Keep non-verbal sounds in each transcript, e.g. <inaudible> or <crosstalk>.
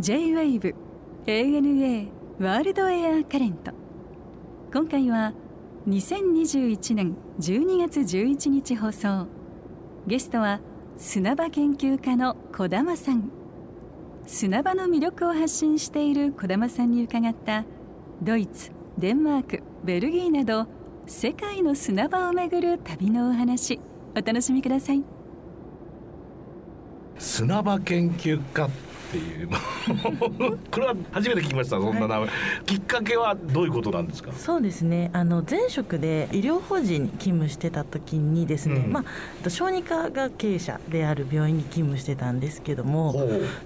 J-WAVE ANA ワールドエアカレント今回は2021年12月11日放送。ゲストは砂場研究家の小玉さん。砂場の魅力を発信している小玉さんに伺ったドイツデンマークベルギーなど世界の砂場をめぐる旅のお話。お楽しみください。砂場研究家っていう。<laughs> これは初めて聞きましたそんな名前、はい、きっかけはどういうことなんですか？そうですね。あの前職で医療法人に勤務してた時にですね、うん、まあ、小児科が経営者である病院に勤務してたんですけども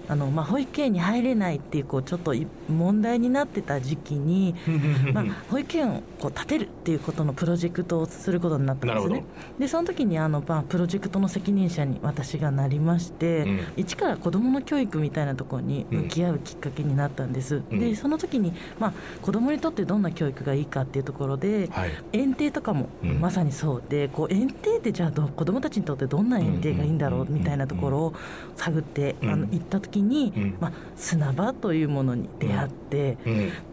あの、まあ、保育園に入れないっていうこうちょっと問題になってた時期に <laughs> まあ、保育園をこう建てるっていうことのプロジェクトをすることになったんですね。でその時にあの、まあ、プロジェクトの責任者に私がなりまして、うん、一から子どもの教育みたいなところに向き合うきっかけになったんです、うん、でその時に、まあ、子どもにとってどんな教育がいいかっていうところで、はい、園庭とかもまさにそうで、こう園庭ってじゃあど子どもたちにとってどんな園庭がいいんだろうみたいなところを探って、あの行った時に、まあ、砂場というものに出会って、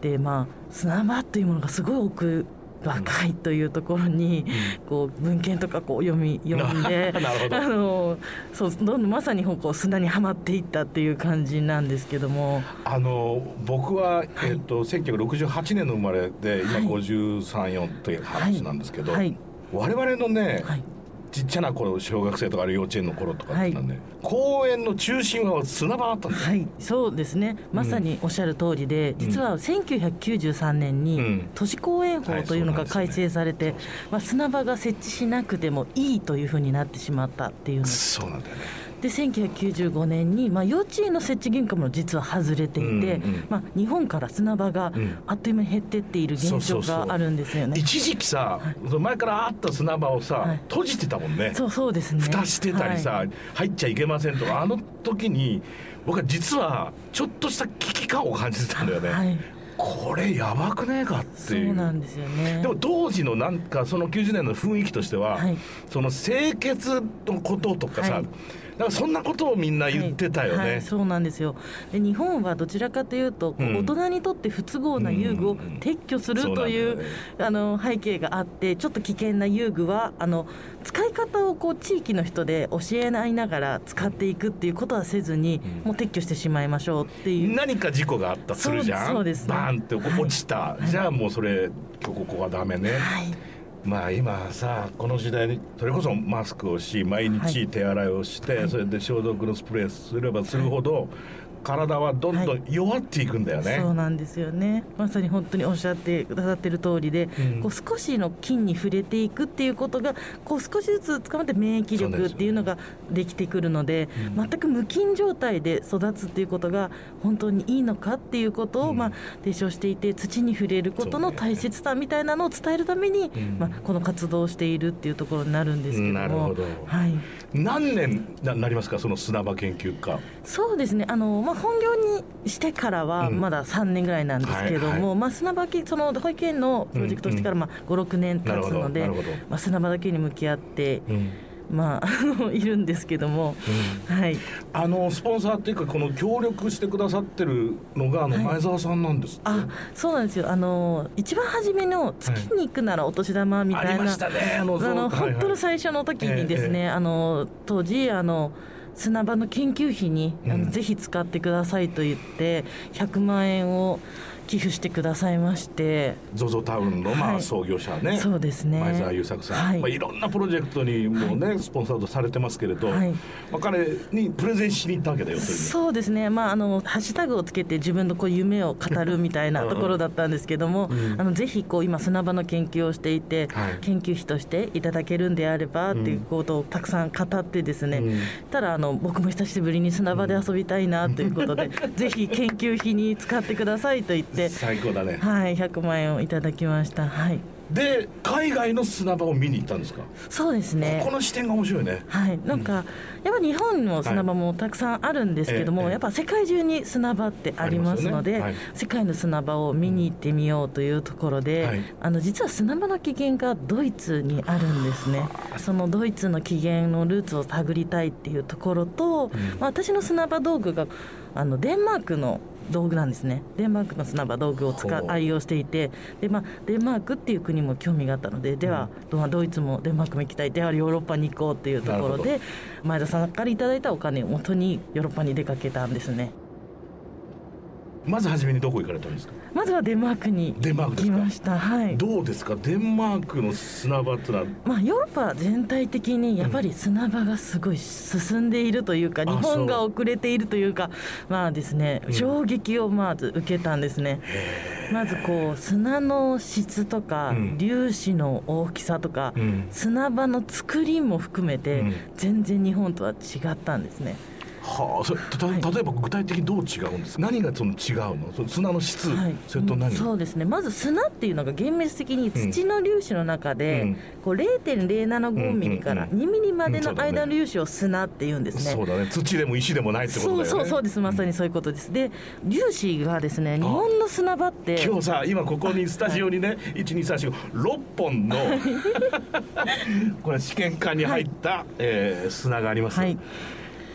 でまあ砂場というものがすごい奥若いというところに、こう文献とかこう読み読んで <laughs> あのそうどんどんまさにこう砂にはまっていったっていう感じなんですけども。あの僕は、えーと、1968年の生まれで今534という話なんですけど、はい。はい、我々のね、はいちっちゃな頃小学生とかある幼稚園の頃とかってね、はい、公園の中心は砂場だったんですはいそうですね。まさにおっしゃる通りで、うん、実は1993年に都市公園法というのが改正されて、まあ、砂場が設置しなくてもいいというふうになってしまったっていうそうなんだよねで1995年に、まあ、幼稚園の設置義務化も実は外れていて、うんうん、まあ、日本から砂場があっという間に減ってっている現状があるんですよね、一時期さ、はい、前からあった砂場をさ、はい、閉じてたもんね。そうそうですね。蓋してたりさ、はい、入っちゃいけませんとかあの時に僕は実はちょっとした危機感を感じてたんだよね、はい。これやばくねえかっていう。そうなんですよね。でも当時のなんかその90年の雰囲気としては、はい、その清潔のこととかさ、はいだからそんなことをみんな言ってたよね、はいはい、そうなんですよ。で日本はどちらかというと、うん、大人にとって不都合な遊具を撤去するという,、あの背景があってちょっと危険な遊具はあの使い方をこう地域の人で教えないながら使っていくっていうことはせずに、うん、もう撤去してしまいましょうっていう。何か事故があったするじゃん。そうです、ね、バーンって落ちた、はい、じゃあもうそれここはダメね、はいまあ今さこの時代にそれこそマスクをし毎日手洗いをして、はい、それで消毒のスプレーすればするほど、体はどんどん弱っていくんだよね、はい、そうなんですよね。まさに本当におっしゃってくださってる通りで、うん、こう少しの菌に触れていくっていうことがこう少しずつ捕まって免疫力っていうのができてくるので、ねうん、全く無菌状態で育つっていうことが本当にいいのかっていうことを、うん、まあ、提唱していて土に触れることの大切さみたいなのを伝えるために、まあ、この活動をしているっていうところになるんですけども。ど、はい何年なりますかその砂場研究家。そうですね。あの、まあ、本業にしてからはまだ3年ぐらいなんですけれども、うんはいはい、まあ、砂場その保育園のプロジェクトしてからまあ56年経つので、まあ、砂場だけに向き合って、うんまあ、いるんですけども、うん、はい、あのスポンサーっていうかこの協力してくださってるのがあの前澤さんなんです、はい、あそうなんですよ。あの一番初めの「月に行くならお年玉」みたいな、はい、ありましたねあの本当の最初の時にですね、あの当時あの砂場の研究費に、あのぜひ使ってくださいと言って100万円を寄付してくださいまして。ZOZO タウンのまあ創業者ね、はい、そうですね。前澤友作さん、はい。まあ、いろんなプロジェクトにもね、はい、スポンサードされてますけれど、はい。まあ、彼にプレゼンしに行ったわけだよそうですね、まあ、あのハッシュタグをつけて自分のこう夢を語るみたいなところだったんですけども、うん、あのぜひこう今砂場の研究をしていて、はい、研究費としていただけるんであればっていうことをたくさん語ってですね、うん、ただあの僕も久しぶりに砂場で遊びたいなということで、ぜひ研究費に使ってくださいと言って最高だね。はい100万円をいただきました。はい。で海外の砂場を見に行ったんですか？そうですね。この視点が面白いね。はい。なんか、やっぱ日本の砂場もたくさんあるんですけども、はい、やっぱ世界中に砂場ってありますので、ね。はい、世界の砂場を見に行ってみようというところで、はい、あの実は砂場の起源がドイツにあるんですね。そのドイツの起源のルーツを探りたいっていうところと、うん、まあ、私の砂場道具があのデンマークの道具なんですね。デンマークの砂場道具を使愛用していてで、まあ、デンマークっていう国も興味があったのででは、うん、ドイツもデンマークも行きたいではヨーロッパに行こうっていうところで前田さんからいただいたお金をもとにヨーロッパに出かけたんですね。まず初めにどこ行かれたんですか？まずはデンマークにデンマーク来ました。はい。どうですか？デンマークの砂場ってのは。まあヨーロッパ全体的にやっぱり砂場がすごい進んでいるというか、うん、日本が遅れているというかまあですね、衝撃をまず受けたんですね、まずこう砂の質とか、粒子の大きさとか、うん、砂場の作りも含めて、全然日本とは違ったんですね、はあ、それた例えば具体的にどう違うんですか、はい、何がその違うの？その砂の質、はい、それと何、そうですね。まず砂っていうのが厳密的に土の粒子の中で、うん、こう0.075ミリから2ミリまでの間の粒子を砂っていうんですね、そうだね。土でも石でもないってことだよね。そうそうそうです。まさにそういうことです、で粒子がですね日本の砂場って今日さ今ここにスタジオにね、はい、12346本の <laughs> これ試験管に入った、はい、えー、砂があります、はい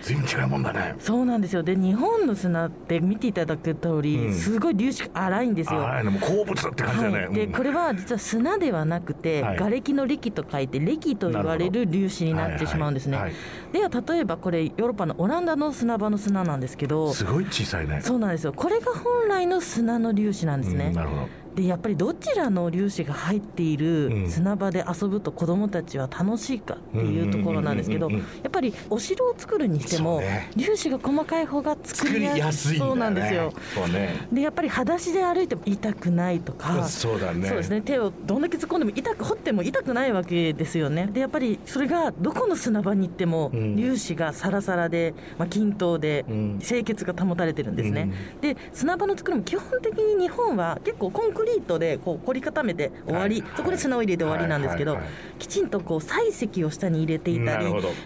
全然違うもんだね。そうなんですよ。で日本の砂って見ていただく通り、うん、すごい粒子荒いんですよ。荒いのも鉱物って感じだね、はい、でこれは実は砂ではなくて、はい、瓦礫の礫と書いて礫と言われる粒子になってしまうんですね、はいはい、では例えばこれヨーロッパのオランダの砂場の砂なんですけどすごい小さいね。そうなんですよ。これが本来の砂の粒子なんですね、うん、なるほどでやっぱりどちらの粒子が入っている砂場で遊ぶと子どもたちは楽しいかっていうところなんですけどやっぱりお城を作るにしても、粒子が細かい方が作りやすい。そうなんですよ。ね、でやっぱり裸足で歩いても痛くないとかそうだ、ね、そうですね。手をどんだけ突っ込んでも痛く掘っても痛くないわけですよね。でやっぱりそれがどこの砂場に行っても粒子がサラサラで、まあ、均等で清潔が保たれてるんですね。で砂場の作りも基本的に日本は結構コンククリートでこう凝り固めて終わり、はい、そこで砂を入れて終わりなんですけど、きちんとこう採石を下に入れていたり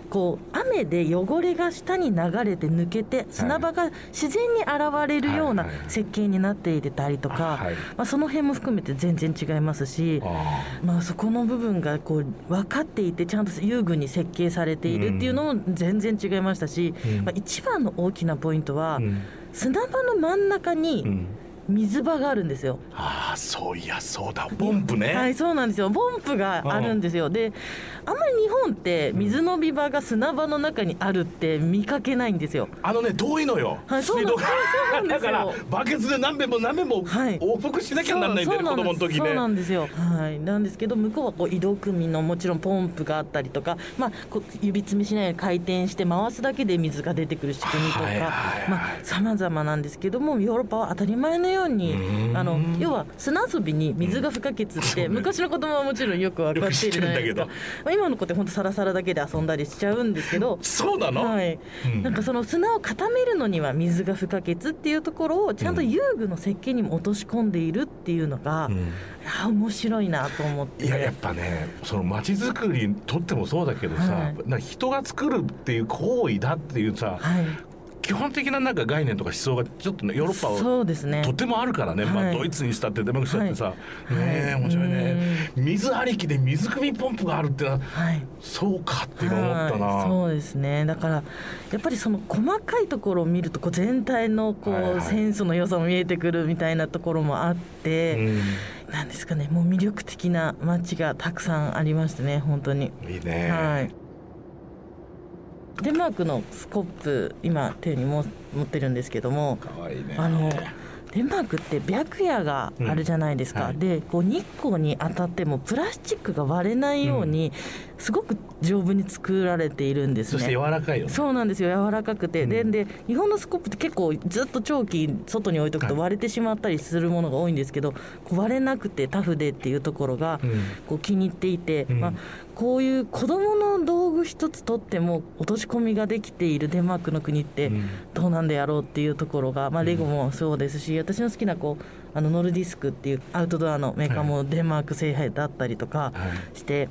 こう雨で汚れが下に流れて抜けて砂場が自然に現れるような設計になっていたりとか、まあ、その辺も含めて全然違いますし、まあ、そこの部分がこう分かっていてちゃんと遊具に設計されているっていうのも全然違いましたし、まあ、一番の大きなポイントは、砂場の真ん中に、水場があるんですよ。ああそういやそうだ。ポンプね。はいそうなんですよ。ポンプがあるんですよ。であんまり日本って水のび場が砂場の中にあるって見かけないんですよ。あのね遠いのよ。はいそうなんですよ。だからバケツで何遍も何遍も往復しなきゃならないんだよ、はい、子供の時ね。そうなんですよ。はい。なんですけど向こうはこう移動組のもちろんポンプがあったりとかまあ指つみしないように回転して回すだけで水が出てくる仕組みとか、はいはいはい、まあ様々なんですけどもヨーロッパは当たり前のようにあの要は砂遊びに水が不可欠って、昔の子供はもちろんよく分かっているじゃないですか、まあ、今の子って本当サラサラだけで遊んだりしちゃうんですけどそうなの、はい、うん、なんかその砂を固めるのには水が不可欠っていうところをちゃんと遊具の設計にも落とし込んでいるっていうのが、うん、いや面白いなと思って。いややっぱねその街づくりにとってもそうだけどさ、はい、人が作るっていう行為だっていうさ、はい、基本的ななんか概念とか思想がちょっとねヨーロッパはそうですね。とてもあるからね、まあ、ドイツにしたってデマクしたってさ、はい、ね面白いね。水ありきで水汲みポンプがあるってのは、はい、そうかって今思ったな、そうですね。だからやっぱりその細かいところを見るとこう全体のこう、はいはい、センスの良さも見えてくるみたいなところもあって、なんですかね。もう魅力的な街がたくさんありましたね本当に。いいね。はいデンマークのスコップ今手にも持ってるんですけどもかわいいね。あのデンマークって白夜があるじゃないですか、うんはい、でこう日光に当たってもプラスチックが割れないように、すごく丈夫に作られているんですね。そして柔らかいよ、ね、そうなんですよ。柔らかくて、うん、でで日本のスコップって結構ずっと長期外に置いとくと割れてしまったりするものが多いんですけど、はい、割れなくてタフでっていうところがこう気に入っていて、うん、まあ、こういう子どもの道具一つとっても落とし込みができているデンマークの国ってどうなんでやろうっていうところが、まあ、レゴもそうですし私の好きなこうあのノルディスクっていうアウトドアのメーカーもデンマーク製品だったりとかして。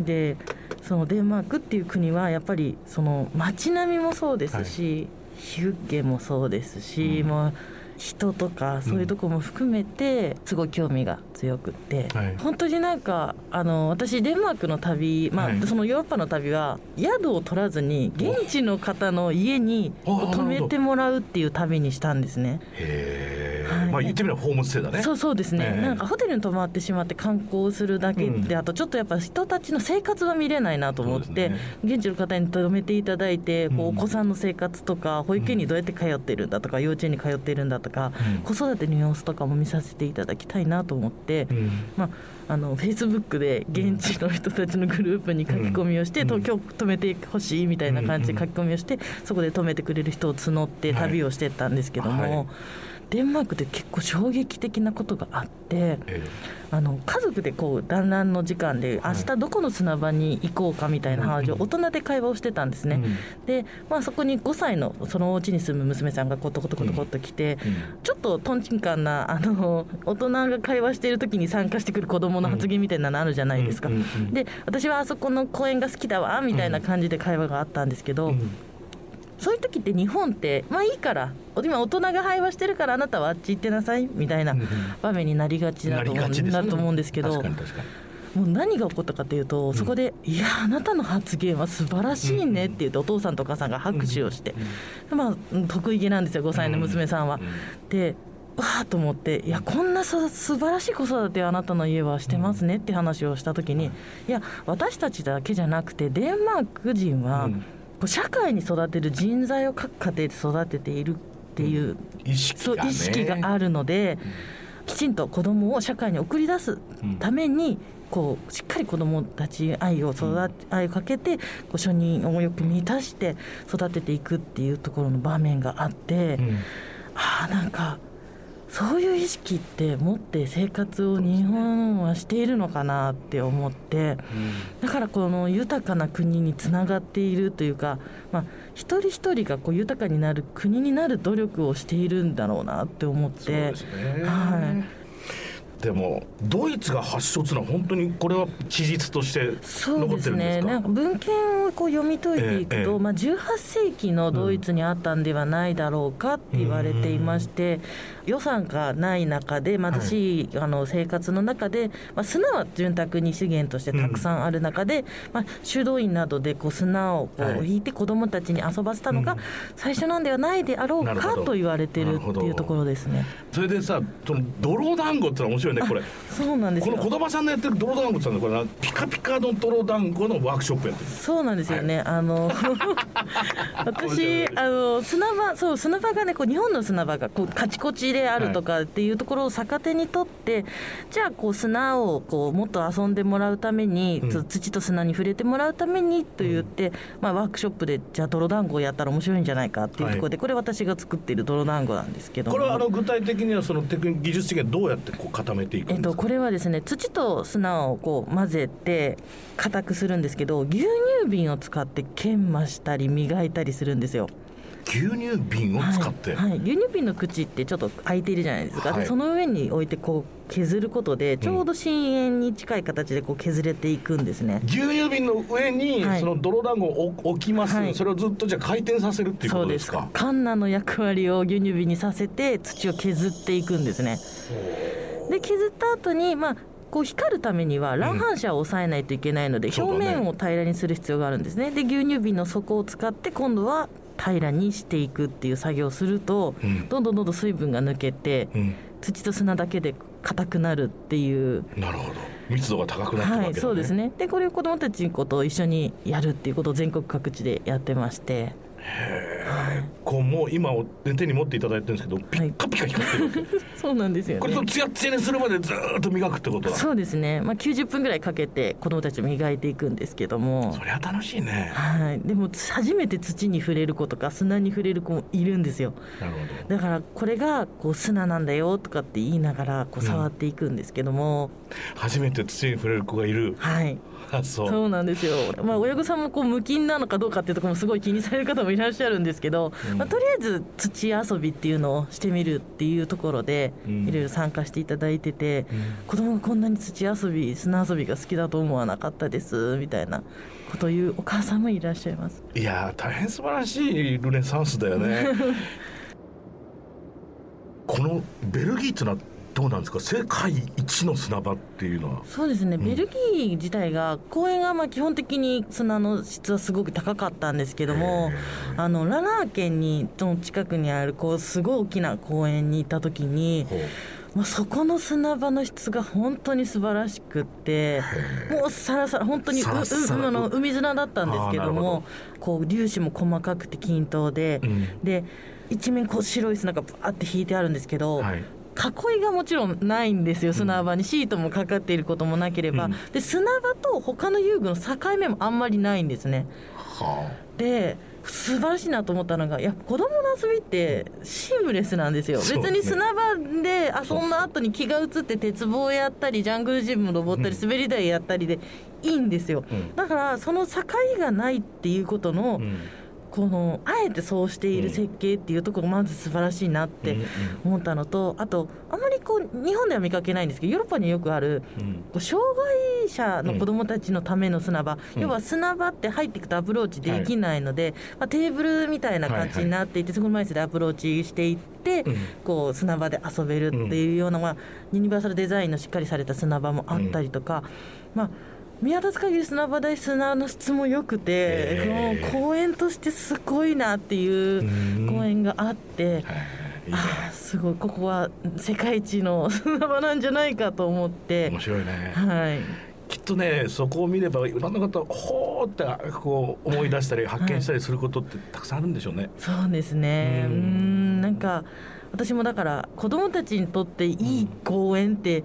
でそのデンマークっていう国はやっぱりその街並みもそうですし、ヒュッゲもそうですし、もう人とかそういうとこも含めてすごい興味が強くって、はい、本当になんかあの私デンマークの旅、まあ、はい、そのヨーロッパの旅は宿を取らずに現地の方の家に泊めてもらうっていう旅にしたんですね。へはい、まあ言ってみればホームステイだね。そうそうですね。なんかホテルに泊まってしまって観光するだけで、うん、あとちょっとやっぱ人たちの生活は見れないなと思って、ね、現地の方に泊めていただいて、こうお子さんの生活とか保育園にどうやって通ってるんだとか、幼稚園に通ってるんだとか、うん、子育ての様子とかも見させていただきたいなと思って、うん、まああのフェイスブックで現地の人たちのグループに書き込みをして、東京止めてほしいみたいな感じで書き込みをして、そこで止めてくれる人を募って旅をしてったんですけども。はいはいデンマークで結構衝撃的なことがあって、えあの家族でこう団らんの時間で明日どこの砂場に行こうかみたいな話を大人で会話をしてたんですね、うん、で、まあ、そこに5歳のそのお家に住む娘さんがこうトコトコトコっと来て、うん、ちょっととんちんかんなあの <laughs> 大人が会話している時に参加してくる子どもの発言みたいなのあるじゃないですか、で私はあそこの公園が好きだわみたいな感じで会話があったんですけど、そういう時って日本ってまあいいから今大人が会話してるからあなたはあっち行ってなさいみたいな場面になりがちだと思,、うと思うんですけど。もう何が起こったかというと、そこで、いや、あなたの発言は素晴らしいねって言って、お父さんとお母さんが拍手をして、まあ、得意げなんですよ、5歳の娘さんは。でわーと思っていやこんなす素晴らしい子育てあなたの家はしてますねって話をした時にいや私たちだけじゃなくてデンマーク人は社会に育てる人材を各家庭で育てているっていう、意識が、ね、意識があるので、きちんと子どもを社会に送り出すために、こうしっかり子どもたち愛を育て、愛をかけてこう承認をよく満たして育てていくっていうところの場面があって、うん、ああなんかそういう意識って持って生活を日本はしているのかなって思って、だからこの豊かな国につながっているというか、まあ、一人一人がこう豊かになる国になる努力をしているんだろうなって思って。はいでもドイツが発祥というのは本当にこれは事実として残ってるんですか、ね、なんか文献をこう読み解いていくと、ええ、まあ、18世紀のドイツにあったんではないだろうかって言われていまして、うん、予算がない中で貧しい、あの生活の中で、まあ、砂は潤沢に資源としてたくさんある中で、うん、まあ、修道院などでこう砂をこう引いて子どもたちに遊ばせたのが最初なんではないであろうかと言われてるっていうところですね。それでさその泥団子ってのは面白いねこれ。<laughs> そうなんですこの児玉さんのやってる泥団子さんのこれピカピカの泥団子のワークショップやってる。そうなんですよね、はい、あの <laughs> 私あの砂場そう砂場がねこう日本の砂場がこうカチコチであるとかっていうところを逆手にとって、はい、じゃあこう砂をこうもっと遊んでもらうために、うん、土と砂に触れてもらうためにと言って、うん、まあ、ワークショップでじゃあ泥団子をやったら面白いんじゃないかっていうところで、はい、これ私が作っている泥団子なんですけどこれはあの具体的にはそのテクニ技術的にはどうやってこう固めていくえっと、これはですね土と砂をこう混ぜて硬くするんですけど牛乳瓶を使って研磨したり磨いたりするんですよ。牛乳瓶を使って、はい、はい、牛乳瓶の口ってちょっと開いているじゃないですか、はい、その上に置いてこう削ることでちょうど深淵に近い形でこう削れていくんですね、牛乳瓶の上にその泥団子を置きます、はい、それをずっとじゃ回転させるっていうことですか？カンナの役割を牛乳瓶にさせて土を削っていくんですねで削った後にまあこう光るためには乱反射を抑えないといけないので、表面を平らにする必要があるんですね。で牛乳瓶の底を使って今度は平らにしていくっていう作業をすると、うん、どんどんどんどん水分が抜けて、うん、土と砂だけで硬くなるっていう。なるほど。密度が高くなってるわけ、ね、はい、そうですね。でこれを子どもたちと一緒にやるっていうことを全国各地でやってましてへえこうもう今手に持っていただいてるんですけどピッカピカ光ってる、そうなんですよ、ね、これとツヤツヤにするまでずっと磨くってことだそうですね、まあ、90分ぐらいかけて子供たち磨いていくんですけども。そりゃ楽しいね。はい。でも初めて土に触れる子とか砂に触れる子もいるんですよ。なるほど。だからこれがこう砂なんだよとかって言いながらこう触っていくんですけども、うん、初めて土に触れる子がいる。はい。<laughs> そう。そうなんですよ、まあ、親御さんもこう無菌なのかどうかっていうところもすごい気にされる方もいらっしゃるんですけど、うん、まあ、とりあえず土遊びっていうのをしてみるっていうところでいろいろ参加していただいてて、うん、子供がこんなに土遊び砂遊びが好きだと思わなかったですみたいなことを言うお母さんもいらっしゃいます。いや大変素晴らしいルネサンスだよね。<laughs> このベルギーってのはどうなんですか？世界一の砂場っていうのは。そうですね、うん、ベルギー自体が公園がまあ基本的に砂の質はすごく高かったんですけどもあのラナー県にの近くにあるこうすごい大きな公園に行った時にまあ、そこの砂場の質が本当に素晴らしくってもうさらさら本当にううの海砂だったんですけどもこう粒子も細かくて均等で、うん、で一面こう白い砂がバーって引いてあるんですけど、はい囲いがもちろんないんですよ、砂場にシートもかかっていることもなければ、うん、で砂場と他の遊具の境目もあんまりないんですね。はあ、で素晴らしいなと思ったのがやっぱ子供の遊びってシームレスなんですよ、ね、別に砂場で遊んだ後に気が移って鉄棒やったりジャングルジム登ったり滑り台やったりでいいんですよ、うん、だからその境がないっていうことの、うんこのあえてそうしている設計っていうところまず素晴らしいなって思ったのとあとあまりこう日本では見かけないんですけどヨーロッパによくある、こう障害者の子どもたちのための砂場、要は砂場って入っていくとアプローチできないので、まあ、テーブルみたいな感じになっていて、そこの前でアプローチしていって、こう砂場で遊べるっていうような、まあ、ユニバーサルデザインのしっかりされた砂場もあったりとか。まあ見渡す限り砂場大砂の質も良くて、えー、公園としてすごいなっていう公園があって。い。いね、すごい。ここは世界一の <laughs> 砂場なんじゃないかと思って。面白いね。はい。きっとねそこを見ればいろんな方ほーってこう思い出したり発見したりすることってたくさんあるんでしょうね、はい、そうですね。うんなんか私もだから子どもたちにとっていい公園って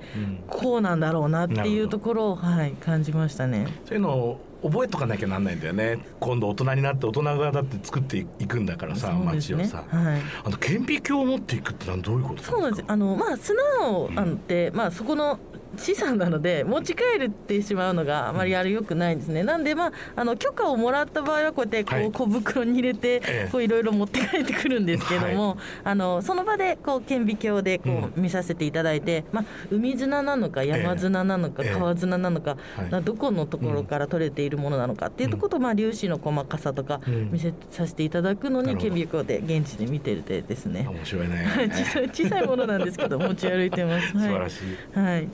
こうなんだろうなっていうところを、はい、感じましたね。そういうのを覚えとかなきゃなんないんだよね。今度大人になって大人がだって作っていくんだからさ、ね、街をさ、はい、あの顕微鏡を持っていくってのはどういうことそうなんです。あのまあ砂をあって、うん、まあそこの資産なので持ち帰るってしまうのがあまりあれよくないんですね、なんで、まあ、あの許可をもらった場合はこうやってこう小袋に入れていろいろ持って帰ってくるんですけども、はい、あのその場でこう顕微鏡でこう見させていただいて、うん、まあ、海砂なのか山砂なのか川砂なのか、どこのところから取れているものなのかっていうところと、まあ、粒子の細かさとか見せさせていただくのに顕微鏡で現地で見てるでですね。面白いね。<laughs> 小さいものなんですけど持ち歩いてます。素晴らしい、はい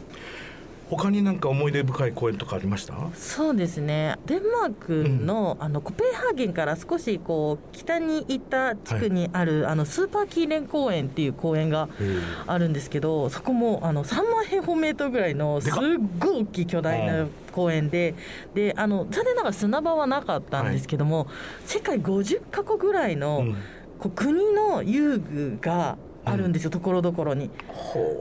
他になんか思い出深い公園とかありました？そうですね。デンマークのうん、あのコペンハーゲンから少しこう北に行った地区にある、はい、あのスーパーキーレン公園っていう公園があるんですけどそこもあの3万平方メートルぐらいのすっごい大きい巨大な公園でであの残念ながら砂場はなかったんですけども、はい、世界50か国ぐらいの、うん、国の遊具があるんですよところどころに。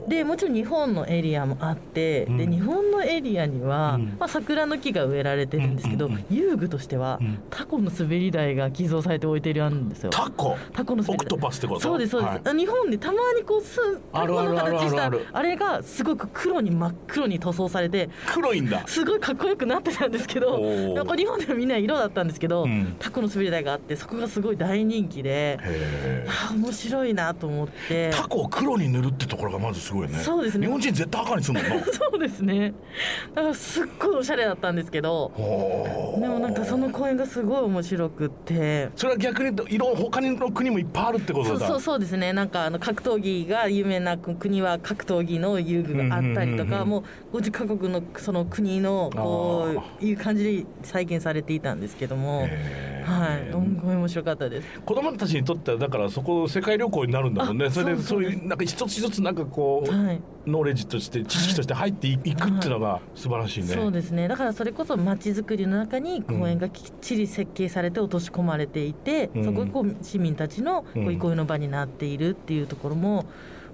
でもちろん日本のエリアもあって、うん、で日本のエリアには、うん、まあ、桜の木が植えられてるんですけど、うんうんうん、遊具としては、タコの滑り台が寄贈されて置いてるんですよ。タコ？タコの滑り台。そうですそうです、はい、日本でたまにこうすタコの形したあれがすごく黒に真っ黒に塗装されて黒いんだ。すごいかっこよくなってたんですけどなんか日本ではみんな色だったんですけど、タコの滑り台があってそこがすごい大人気であ面白いなと思って。てタコを黒に塗るってところがまずすごいね。そうですね。日本人絶対赤にするもんな。<laughs> そうですね。だからすっごいおしゃれだったんですけど。でもなんかその公園がすごい面白くって。それは逆に色他の国もいっぱいあるってことだ。そうそうですね。なんかあの格闘技が有名な国は格闘技の遊具があったりとか、もう50カ国のその国のこういう感じで再現されていたんですけどもはい、面白かったです。子供たちにとってはだからそこ世界旅行になるんだもんね。それでそういうなんか一つ一つなんかこう、はい、ノーレッジとして知識として入っていくっていうのが素晴らしいね、そうですね。だからそれこそ街づくりの中に公園がきっちり設計されて落とし込まれていて、うん、そこがこう市民たちのこう憩いの場になっているっていうところも、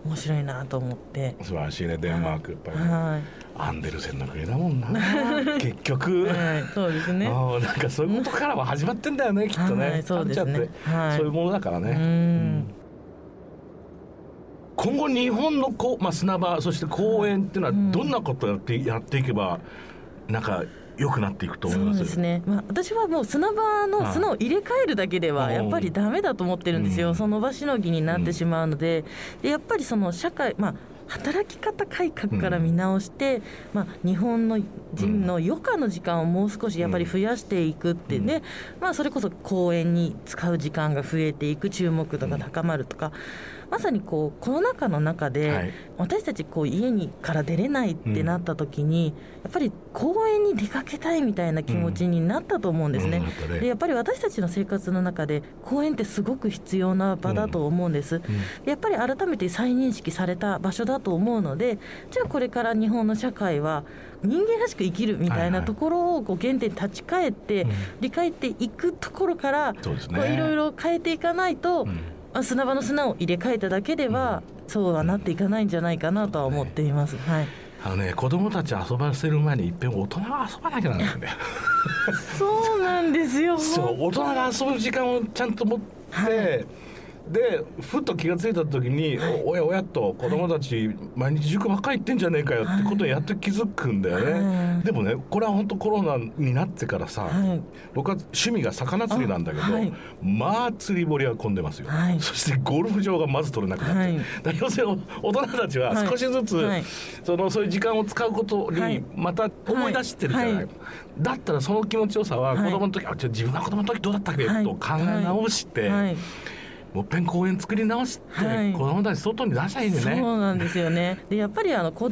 面白いなと思って。素晴らしいね。デンマークやっぱり、ね、はい、アンデルセンの国だもんな。<laughs> 結局、はい、そうですね。なんかそういうことからは始まってんだよねきっとね、はい、そうですね、はい、そういうものだからね。うん。今後日本のこう、まあ、砂場そして公園っていうのはどんなことをやってやっていけばなんか良くなっていくと思います？そうですね、まあ、私はもう砂場の砂を入れ替えるだけではやっぱりだめだと思ってるんですよ、その場しのぎになってしまうので、でやっぱりその社会、まあ、働き方改革から見直して、うん、まあ、日本の人の余暇の時間をもう少しやっぱり増やしていくってね、うん、まあ、それこそ公園に使う時間が増えていく注目度が高まるとか。まさにこうコロナ禍の中で、はい、私たちこう家にから出れないってなった時に、うん、やっぱり公園に出かけたいみたいな気持ちになったと思うんですね。うん、でやっぱり私たちの生活の中で公園ってすごく必要な場だと思うんです。うん、やっぱり改めて再認識された場所だと思うのでじゃあこれから日本の社会は人間らしく生きるみたいなところをこう原点に立ち返って理解っていくところからいろいろ変えていかないと、砂場の砂を入れ替えただけでは、そうはなっていかないんじゃないかなとは思っています。はい。あのね、子供たち遊ばせる前にいっぺん大人が遊ばなきゃなんだよね。<laughs> そうなんですよそう大人が遊ぶ時間をちゃんと持って、はいでふっと気が付いた時に、はい、おやおやと子供たち、毎日塾ばっかり行ってんじゃねえかよってことにやっと気づくんだよね、はい、でもねこれは本当コロナになってからさ、はい、僕は趣味が魚釣りなんだけど、まあ釣り堀は混んでますよ、そしてゴルフ場がまず取れなくなって、だ要するに大人たちは少しずつ、そのそういう時間を使うことにまた思い出してるじゃない、だったらその気持ちよさは子供の時、あ自分が子供の時どうだったっけ、と考え直して、もっぺん公園作り直して、はい、子供たち外に出しゃいいんね。そうなんですよね。でやっぱりあの子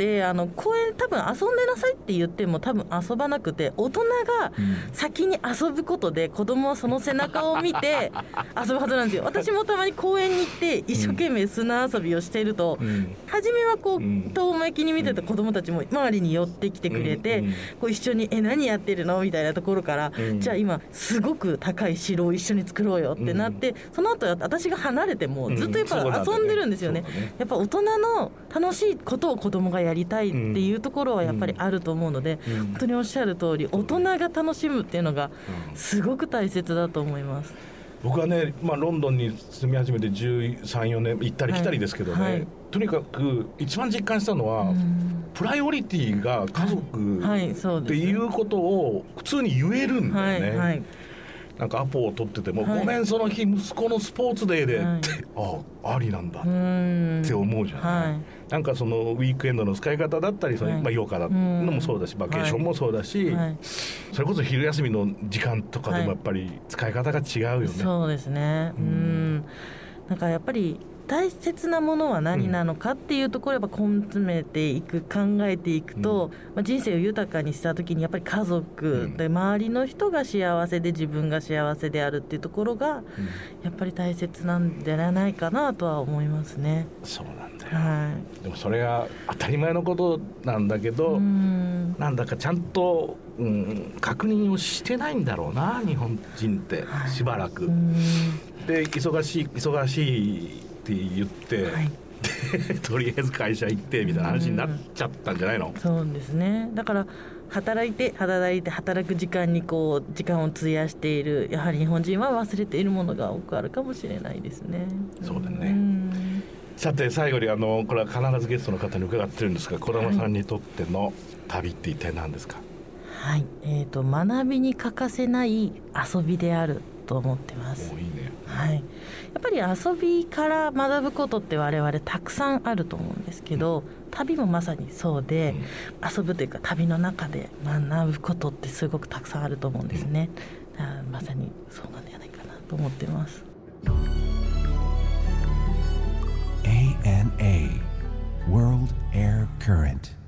供であの公園多分遊んでなさいって言っても多分遊ばなくて大人が先に遊ぶことで子供はその背中を見て <laughs> 遊ぶはずなんですよ。私もたまに公園に行って一生懸命砂遊びをしていると、うん、初めはこう遠巻きに見てた子供たちも周りに寄ってきてくれて、こう一緒に「え何やってるの?」みたいなところから、じゃあ今すごく高い城を一緒に作ろうよってなって、その後私が離れてもずっとやっぱ遊んでるんですよね。やっぱ大人の楽しいことを子供がやりたいっていうところはやっぱりあると思うので、うん、本当におっしゃる通り大人が楽しむっていうのがすごく大切だと思います。僕はね、まあ、ロンドンに住み始めて134年行ったり来たりですけどね、はい。はい、とにかく一番実感したのは、うん、プライオリティが家族、はい、っていうことを普通に言えるんだよね。なんかアポを取ってても、はい、ごめんその日息子のスポーツデーで、はい、ってあありなんだって思うじゃない、はい、なんかそのウィークエンドの使い方だったりその、まあ、8日だのもそうだしバケーションもそうだし、それこそ昼休みの時間とかでもやっぱり使い方が違うよね、そうですね。うん。なんかやっぱり大切なものは何なのかっていうところをやっぱ根詰めていく考えていくと、うん、まあ、人生を豊かにした時にやっぱり家族で周りの人が幸せで自分が幸せであるっていうところがやっぱり大切なんじゃないかなとは思いますね。そうなんだよ、はい、でもそれが当たり前のことなんだけど、ん。なんだかちゃんと、うん、確認をしてないんだろうな日本人ってしばらく。で忙しい忙しいって言って、はい、<laughs> とりあえず会社行ってみたいな話になっちゃったんじゃないの、うん、そうですね。だから働いて働いて働く時間にこう時間を費やしている。やはり日本人は忘れているものが多くあるかもしれないですね。そうだね、さて最後にあのこれは必ずゲストの方に伺ってるんですが児玉さんにとっての旅って一体何ですか？はい、えーと、学びに欠かせない遊びであると思ってます。いいね。はい、やっぱり遊びから学ぶことって我々たくさんあると思うんですけど、うん、旅もまさにそうで、うん、遊ぶというか旅の中で学ぶことってすごくたくさんあると思うんですね、うん、まさにそうなんじゃないかなと思ってます。ANA World Air Current